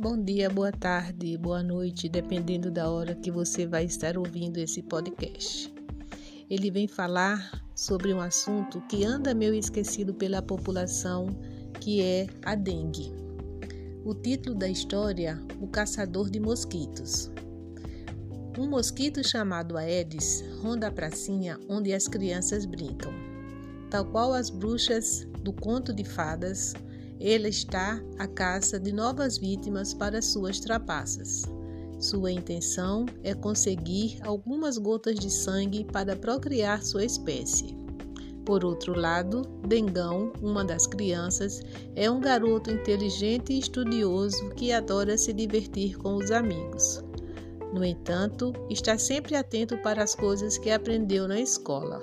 Bom dia, boa tarde, boa noite, dependendo da hora que você vai estar ouvindo esse podcast. Ele vem falar sobre um assunto que anda meio esquecido pela população, que é a dengue. O título da história: O Caçador de Mosquitos. Um mosquito chamado Aedes ronda a pracinha onde as crianças brincam. Tal qual as bruxas do conto de fadas, ele está à caça de novas vítimas para suas trapaças. Sua intenção é conseguir algumas gotas de sangue para procriar sua espécie. Por outro lado, Dengão, uma das crianças, é um garoto inteligente e estudioso que adora se divertir com os amigos. No entanto, está sempre atento para as coisas que aprendeu na escola.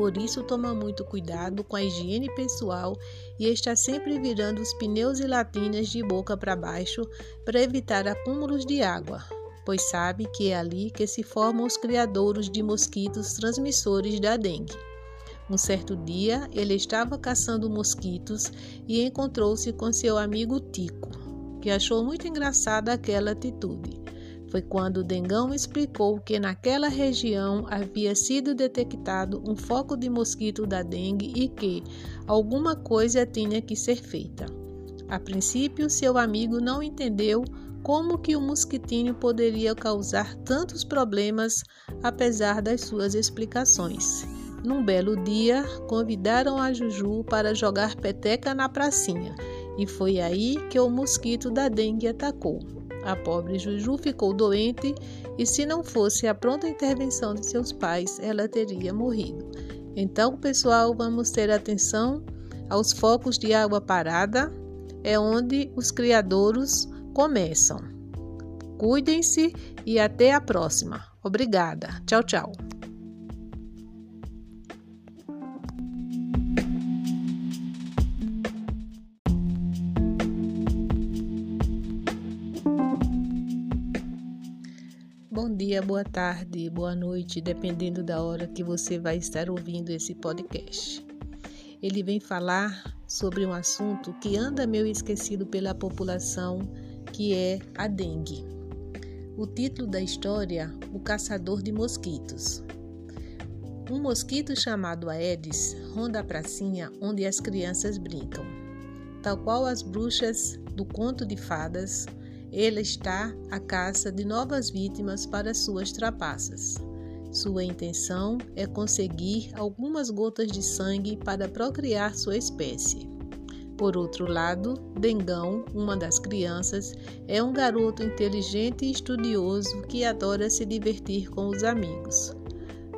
Por isso, toma muito cuidado com a higiene pessoal e está sempre virando os pneus e latinas de boca para baixo para evitar acúmulos de água, pois sabe que é ali que se formam os criadouros de mosquitos transmissores da dengue. Um certo dia, ele estava caçando mosquitos e encontrou-se com seu amigo Tico, que achou muito engraçada aquela atitude. Foi quando Dengão explicou que naquela região havia sido detectado um foco de mosquito da dengue e que alguma coisa tinha que ser feita. A princípio, seu amigo não entendeu como que o mosquitinho poderia causar tantos problemas apesar das suas explicações. Num belo dia, convidaram a Juju para jogar peteca na pracinha, e foi aí que o mosquito da dengue atacou. A pobre Juju ficou doente e, se não fosse a pronta intervenção de seus pais, ela teria morrido. Então, pessoal, vamos ter atenção aos focos de água parada, é onde os criadouros começam. Cuidem-se e até a próxima. Obrigada. Tchau, tchau. Bom dia, boa tarde, boa noite, dependendo da hora que você vai estar ouvindo esse podcast. Ele vem falar sobre um assunto que anda meio esquecido pela população, que é a dengue. O título da história: O Caçador de Mosquitos. Um mosquito chamado Aedes ronda a pracinha onde as crianças brincam. Tal qual as bruxas do conto de fadas, ele está à caça de novas vítimas para suas trapaças. Sua intenção é conseguir algumas gotas de sangue para procriar sua espécie. Por outro lado, Dengão, uma das crianças, é um garoto inteligente e estudioso que adora se divertir com os amigos.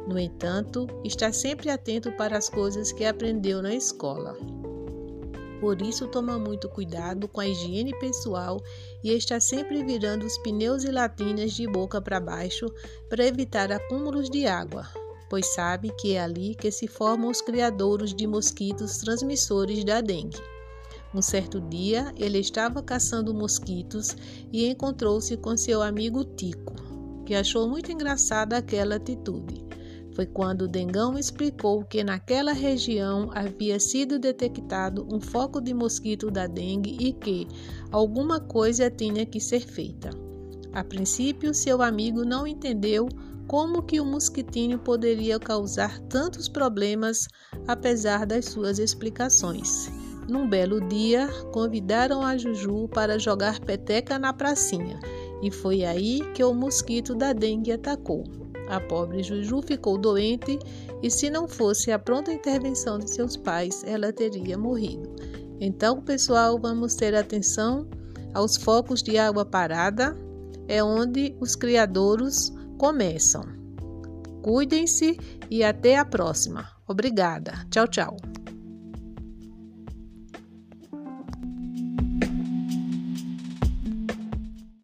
No entanto, está sempre atento para as coisas que aprendeu na escola. Por isso, toma muito cuidado com a higiene pessoal e está sempre virando os pneus e latinas de boca para baixo para evitar acúmulos de água, pois sabe que é ali que se formam os criadouros de mosquitos transmissores da dengue. Um certo dia, ele estava caçando mosquitos e encontrou-se com seu amigo Tico, que achou muito engraçada aquela atitude. Foi quando Dengão explicou que naquela região havia sido detectado um foco de mosquito da dengue e que alguma coisa tinha que ser feita. A princípio, seu amigo não entendeu como que o mosquitinho poderia causar tantos problemas apesar das suas explicações. Num belo dia, convidaram a Juju para jogar peteca na pracinha, e foi aí que o mosquito da dengue atacou. A pobre Juju ficou doente e, se não fosse a pronta intervenção de seus pais, ela teria morrido. Então, pessoal, vamos ter atenção aos focos de água parada, é onde os criadouros começam. Cuidem-se e até a próxima. Obrigada. Tchau, tchau.